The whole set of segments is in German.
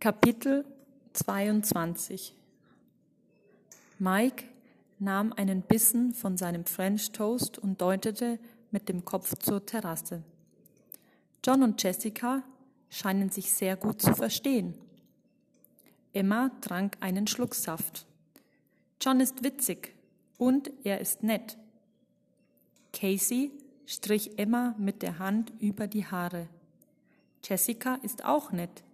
Kapitel 22 Mike nahm einen Bissen von seinem French Toast und deutete mit dem Kopf zur Terrasse. John und Jessica scheinen sich sehr gut zu verstehen. Emma trank einen Schluck Saft. John ist witzig und er ist nett. Casey strich Emma mit der Hand über die Haare. Jessica ist auch nett.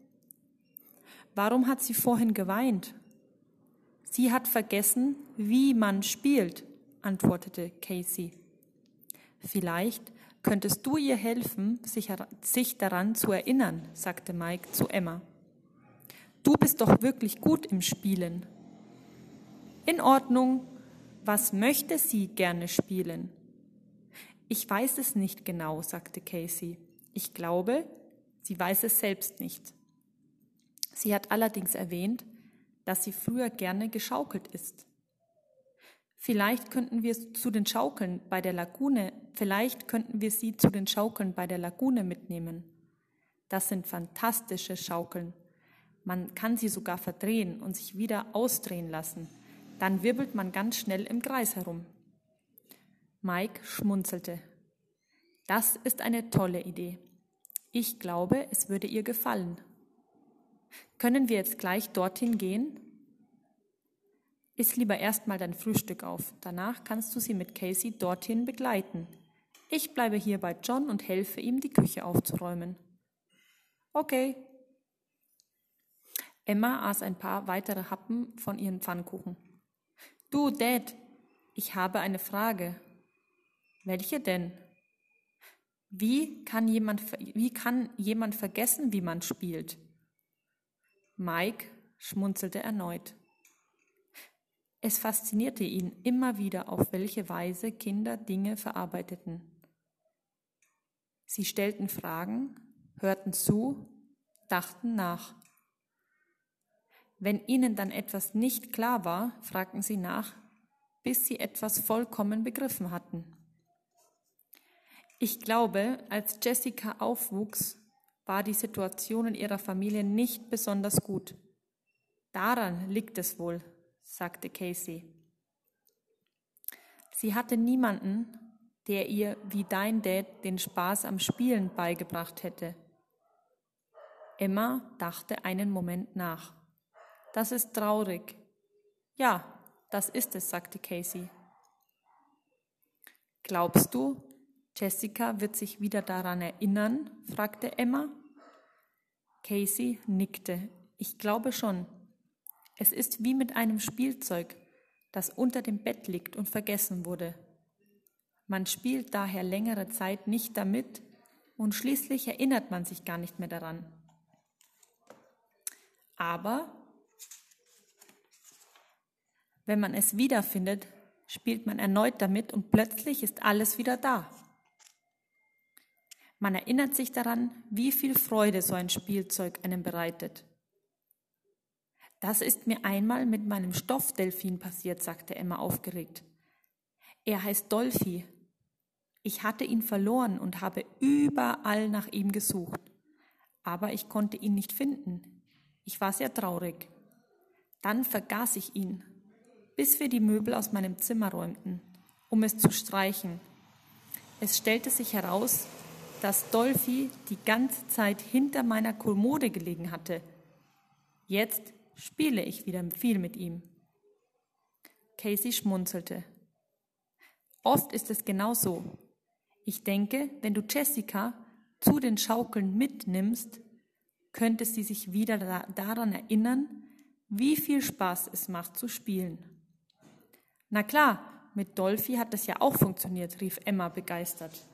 Warum hat sie vorhin geweint? Sie hat vergessen, wie man spielt, antwortete Casey. Vielleicht könntest du ihr helfen, sich, sich daran zu erinnern, sagte Mike zu Emma. Du bist doch wirklich gut im Spielen. In Ordnung. Was möchte sie gerne spielen? Ich weiß es nicht genau, sagte Casey. Ich glaube, sie weiß es selbst nicht. Sie hat allerdings erwähnt, dass sie früher gerne geschaukelt ist. Vielleicht könnten wir zu den Schaukeln bei der Lagune, vielleicht könnten wir sie zu den Schaukeln bei der Lagune mitnehmen. Das sind fantastische Schaukeln. Man kann sie sogar verdrehen und sich wieder ausdrehen lassen. Dann wirbelt man ganz schnell im Kreis herum. Mike schmunzelte. Das ist eine tolle Idee. Ich glaube, es würde ihr gefallen. Können wir jetzt gleich dorthin gehen? Iss lieber erstmal dein Frühstück auf. Danach kannst du sie mit Casey dorthin begleiten. Ich bleibe hier bei John und helfe ihm, die Küche aufzuräumen. Okay. Emma aß ein paar weitere Happen von ihren Pfannkuchen. Du, Dad, ich habe eine Frage. Welche denn? Wie kann jemand, wie kann jemand vergessen, wie man spielt? Mike schmunzelte erneut. Es faszinierte ihn immer wieder, auf welche Weise Kinder Dinge verarbeiteten. Sie stellten Fragen, hörten zu, dachten nach. Wenn ihnen dann etwas nicht klar war, fragten sie nach, bis sie etwas vollkommen begriffen hatten. Ich glaube, als Jessica aufwuchs, war die Situation in ihrer Familie nicht besonders gut. Daran liegt es wohl, sagte Casey. Sie hatte niemanden, der ihr wie dein Dad den Spaß am Spielen beigebracht hätte. Emma dachte einen Moment nach. Das ist traurig. Ja, das ist es, sagte Casey. Glaubst du, Jessica wird sich wieder daran erinnern? fragte Emma. Casey nickte. Ich glaube schon. Es ist wie mit einem Spielzeug, das unter dem Bett liegt und vergessen wurde. Man spielt daher längere Zeit nicht damit und schließlich erinnert man sich gar nicht mehr daran. Aber wenn man es wiederfindet, spielt man erneut damit und plötzlich ist alles wieder da. Man erinnert sich daran, wie viel Freude so ein Spielzeug einem bereitet. Das ist mir einmal mit meinem Stoffdelfin passiert, sagte Emma aufgeregt. Er heißt Dolphy. Ich hatte ihn verloren und habe überall nach ihm gesucht. Aber ich konnte ihn nicht finden. Ich war sehr traurig. Dann vergaß ich ihn, bis wir die Möbel aus meinem Zimmer räumten, um es zu streichen. Es stellte sich heraus, dass Dolphy die ganze Zeit hinter meiner Kommode gelegen hatte. Jetzt spiele ich wieder viel mit ihm. Casey schmunzelte. Oft ist es genau so. Ich denke, wenn du Jessica zu den Schaukeln mitnimmst, könnte sie sich wieder daran erinnern, wie viel Spaß es macht zu spielen. Na klar, mit Dolphy hat das ja auch funktioniert, rief Emma begeistert.